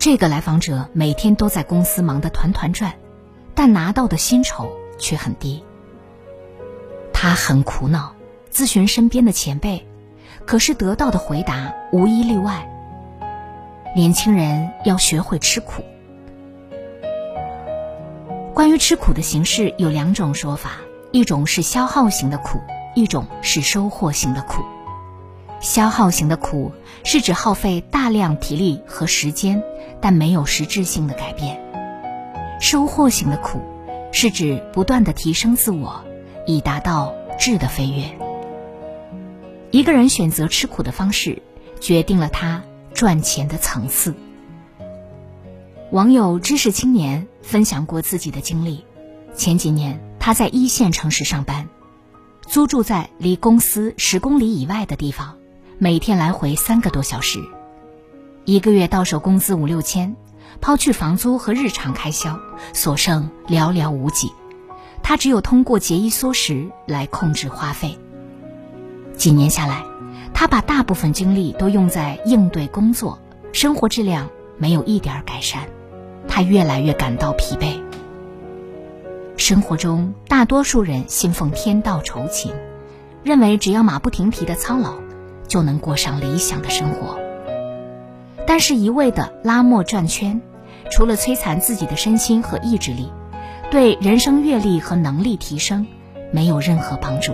这个来访者每天都在公司忙得团团转，但拿到的薪酬却很低。他很苦恼，咨询身边的前辈，可是得到的回答无一例外：年轻人要学会吃苦。关于吃苦的形式有两种说法，一种是消耗型的苦，一种是收获型的苦。消耗型的苦是指耗费大量体力和时间，但没有实质性的改变；收获型的苦是指不断的提升自我，以达到质的飞跃。一个人选择吃苦的方式，决定了他赚钱的层次。网友知识青年分享过自己的经历：前几年他在一线城市上班，租住在离公司十公里以外的地方。每天来回三个多小时，一个月到手工资五六千，抛去房租和日常开销，所剩寥寥无几。他只有通过节衣缩食来控制花费。几年下来，他把大部分精力都用在应对工作，生活质量没有一点改善，他越来越感到疲惫。生活中，大多数人信奉天道酬勤，认为只要马不停蹄的操劳。就能过上理想的生活，但是，一味的拉磨转圈，除了摧残自己的身心和意志力，对人生阅历和能力提升没有任何帮助。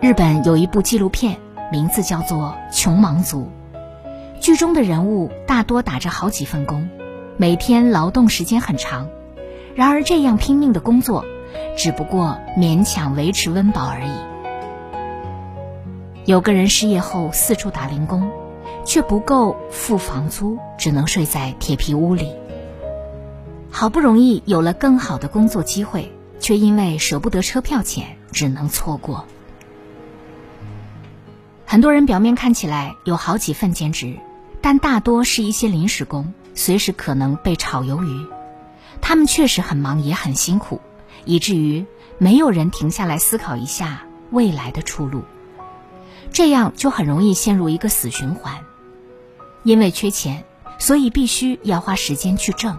日本有一部纪录片，名字叫做《穷忙族》，剧中的人物大多打着好几份工，每天劳动时间很长，然而这样拼命的工作，只不过勉强维持温饱而已。有个人失业后四处打零工，却不够付房租，只能睡在铁皮屋里。好不容易有了更好的工作机会，却因为舍不得车票钱，只能错过。很多人表面看起来有好几份兼职，但大多是一些临时工，随时可能被炒鱿鱼。他们确实很忙，也很辛苦，以至于没有人停下来思考一下未来的出路。这样就很容易陷入一个死循环，因为缺钱，所以必须要花时间去挣，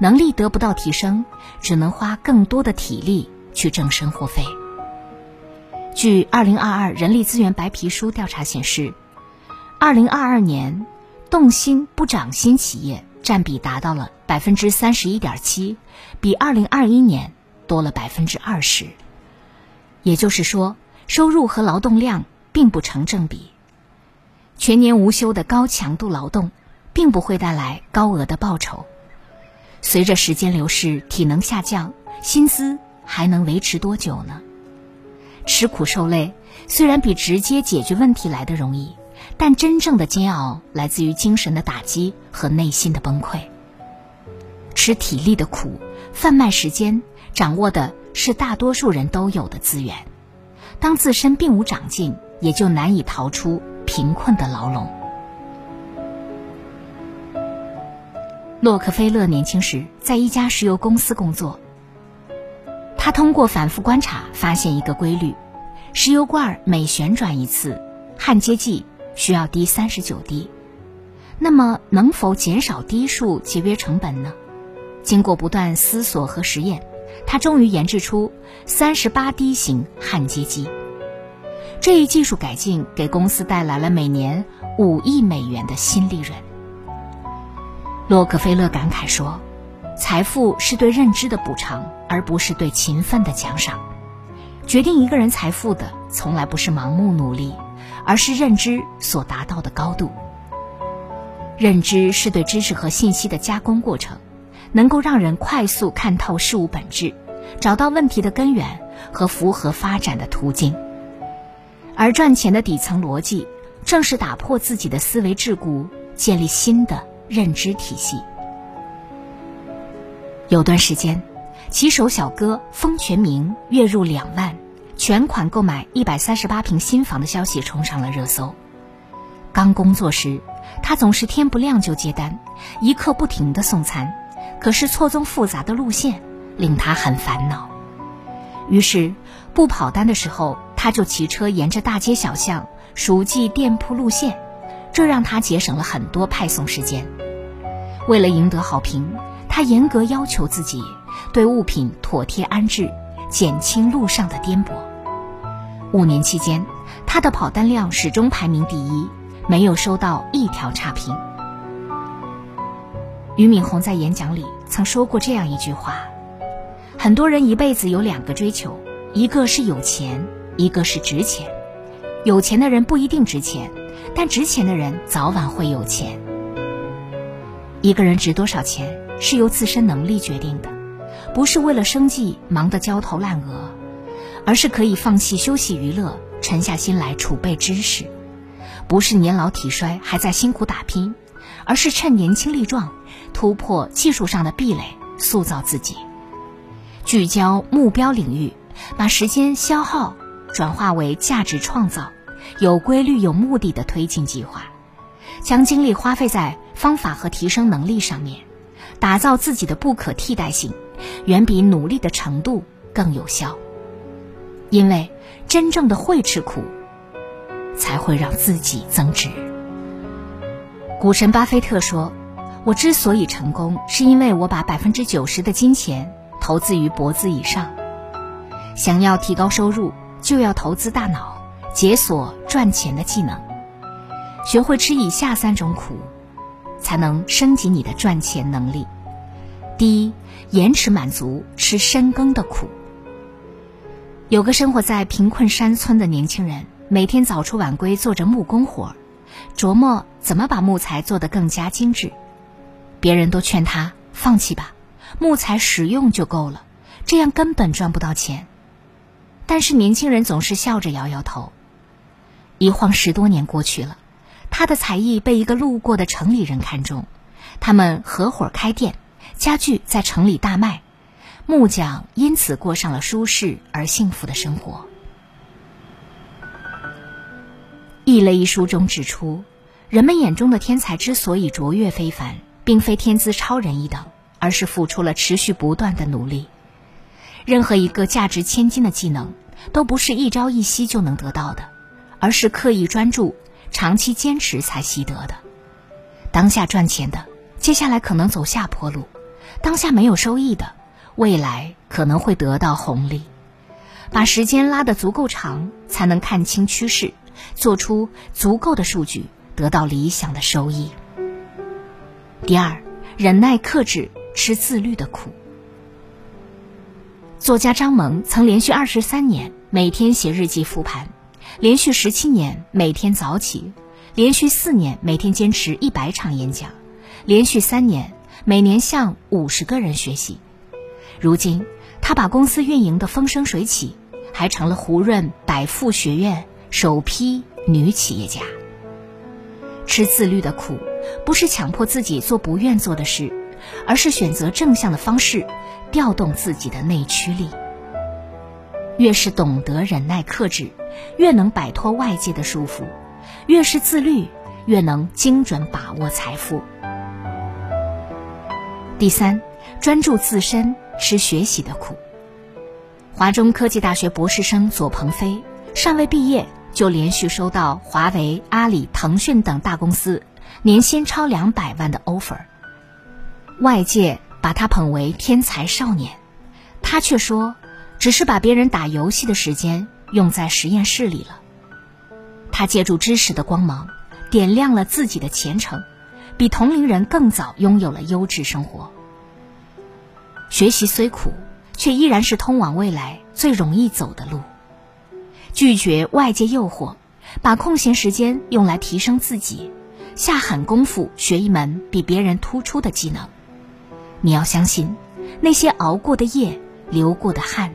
能力得不到提升，只能花更多的体力去挣生活费。据《二零二二人力资源白皮书》调查显示，二零二二年动薪不涨薪企业占比达到了百分之三十一点七，比二零二一年多了百分之二十。也就是说，收入和劳动量。并不成正比。全年无休的高强度劳动，并不会带来高额的报酬。随着时间流逝，体能下降，薪资还能维持多久呢？吃苦受累，虽然比直接解决问题来的容易，但真正的煎熬来自于精神的打击和内心的崩溃。吃体力的苦，贩卖时间，掌握的是大多数人都有的资源。当自身并无长进。也就难以逃出贫困的牢笼。洛克菲勒年轻时在一家石油公司工作，他通过反复观察发现一个规律：石油罐每旋转一次，焊接剂需要滴三十九滴。那么，能否减少滴数，节约成本呢？经过不断思索和实验，他终于研制出三十八滴型焊接机。这一技术改进给公司带来了每年五亿美元的新利润。洛克菲勒感慨说：“财富是对认知的补偿，而不是对勤奋的奖赏。决定一个人财富的，从来不是盲目努力，而是认知所达到的高度。认知是对知识和信息的加工过程，能够让人快速看透事物本质，找到问题的根源和符合发展的途径。”而赚钱的底层逻辑，正是打破自己的思维桎梏，建立新的认知体系。有段时间，骑手小哥封全名月入两万，全款购买一百三十八平新房的消息冲上了热搜。刚工作时，他总是天不亮就接单，一刻不停的送餐，可是错综复杂的路线令他很烦恼。于是，不跑单的时候，他就骑车沿着大街小巷熟记店铺路线，这让他节省了很多派送时间。为了赢得好评，他严格要求自己对物品妥帖安置，减轻路上的颠簸。五年期间，他的跑单量始终排名第一。没有收到一条差评。俞敏洪在演讲里曾说过这样一句话：很多人一辈子有两个追求，一个是有钱，一个是值钱。有钱的人不一定值钱，但值钱的人早晚会有钱。一个人值多少钱是由自身能力决定的，不是为了生计忙得焦头烂额，而是可以放弃休息娱乐，沉下心来储备知识。不是年老体衰还在辛苦打拼，而是趁年轻力壮，突破技术上的壁垒，塑造自己。聚焦目标领域，把时间消耗转化为价值创造，有规律、有目的的推进计划，将精力花费在方法和提升能力上面，打造自己的不可替代性，远比努力的程度更有效。因为真正的会吃苦。才会让自己增值。股神巴菲特说：“我之所以成功，是因为我把百分之九十的金钱投资于脖子以上。想要提高收入，就要投资大脑，解锁赚钱的技能，学会吃以下三种苦，才能升级你的赚钱能力。第一，延迟满足，吃深耕的苦。有个生活在贫困山村的年轻人。”每天早出晚归，做着木工活，琢磨怎么把木材做得更加精致。别人都劝他放弃吧，木材使用就够了，这样根本赚不到钱。但是年轻人总是笑着摇摇头。一晃十多年过去了，他的才艺被一个路过的城里人看中，他们合伙开店，家具在城里大卖，木匠因此过上了舒适而幸福的生活。《异类》一书中指出，人们眼中的天才之所以卓越非凡，并非天资超人一等，而是付出了持续不断的努力。任何一个价值千金的技能，都不是一朝一夕就能得到的，而是刻意专注、长期坚持才习得的。当下赚钱的，接下来可能走下坡路；当下没有收益的，未来可能会得到红利。把时间拉得足够长，才能看清趋势。做出足够的数据，得到理想的收益。第二，忍耐克制，吃自律的苦。作家张萌曾连续二十三年每天写日记复盘，连续十七年每天早起，连续四年每天坚持一百场演讲，连续三年每年向五十个人学习。如今，他把公司运营的风生水起，还成了胡润百富学院。首批女企业家吃自律的苦，不是强迫自己做不愿做的事，而是选择正向的方式，调动自己的内驱力。越是懂得忍耐克制，越能摆脱外界的束缚；越是自律，越能精准把握财富。第三，专注自身，吃学习的苦。华中科技大学博士生左鹏飞尚未毕业。就连续收到华为、阿里、腾讯等大公司年薪超两百万的 offer，外界把他捧为天才少年，他却说，只是把别人打游戏的时间用在实验室里了。他借助知识的光芒，点亮了自己的前程，比同龄人更早拥有了优质生活。学习虽苦，却依然是通往未来最容易走的路。拒绝外界诱惑，把空闲时间用来提升自己，下狠功夫学一门比别人突出的技能。你要相信，那些熬过的夜、流过的汗，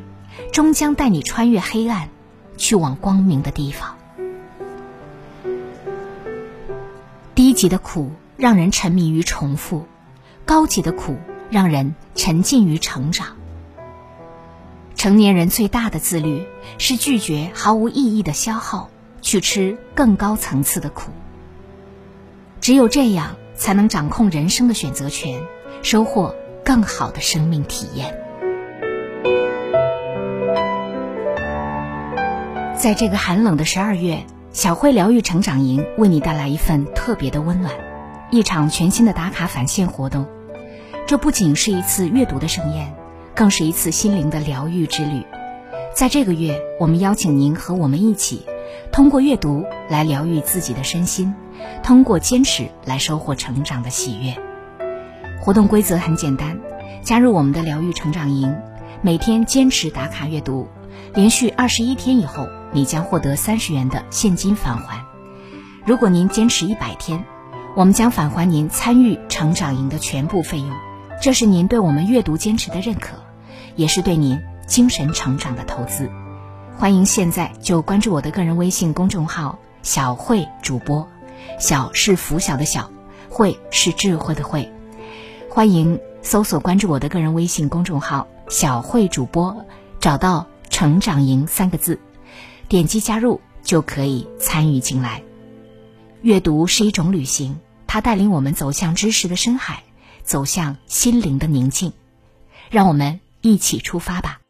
终将带你穿越黑暗，去往光明的地方。低级的苦让人沉迷于重复，高级的苦让人沉浸于成长。成年人最大的自律是拒绝毫无意义的消耗，去吃更高层次的苦。只有这样，才能掌控人生的选择权，收获更好的生命体验。在这个寒冷的十二月，小慧疗愈成长营为你带来一份特别的温暖，一场全新的打卡返现活动。这不仅是一次阅读的盛宴，更是一次心灵的疗愈之旅。在这个月，我们邀请您和我们一起，通过阅读来疗愈自己的身心，通过坚持来收获成长的喜悦。活动规则很简单，加入我们的疗愈成长营，每天坚持打卡阅读，连续二十一天以后。你将获得三十元的现金返还。如果您坚持一百天，我们将返还您参与成长营的全部费用。这是您对我们阅读坚持的认可，也是对您精神成长的投资。欢迎现在就关注我的个人微信公众号“小慧主播”，小是拂晓的小，慧是智慧的慧。欢迎搜索关注我的个人微信公众号“小慧主播”，找到“成长营”三个字。点击加入就可以参与进来。阅读是一种旅行，它带领我们走向知识的深海，走向心灵的宁静。让我们一起出发吧。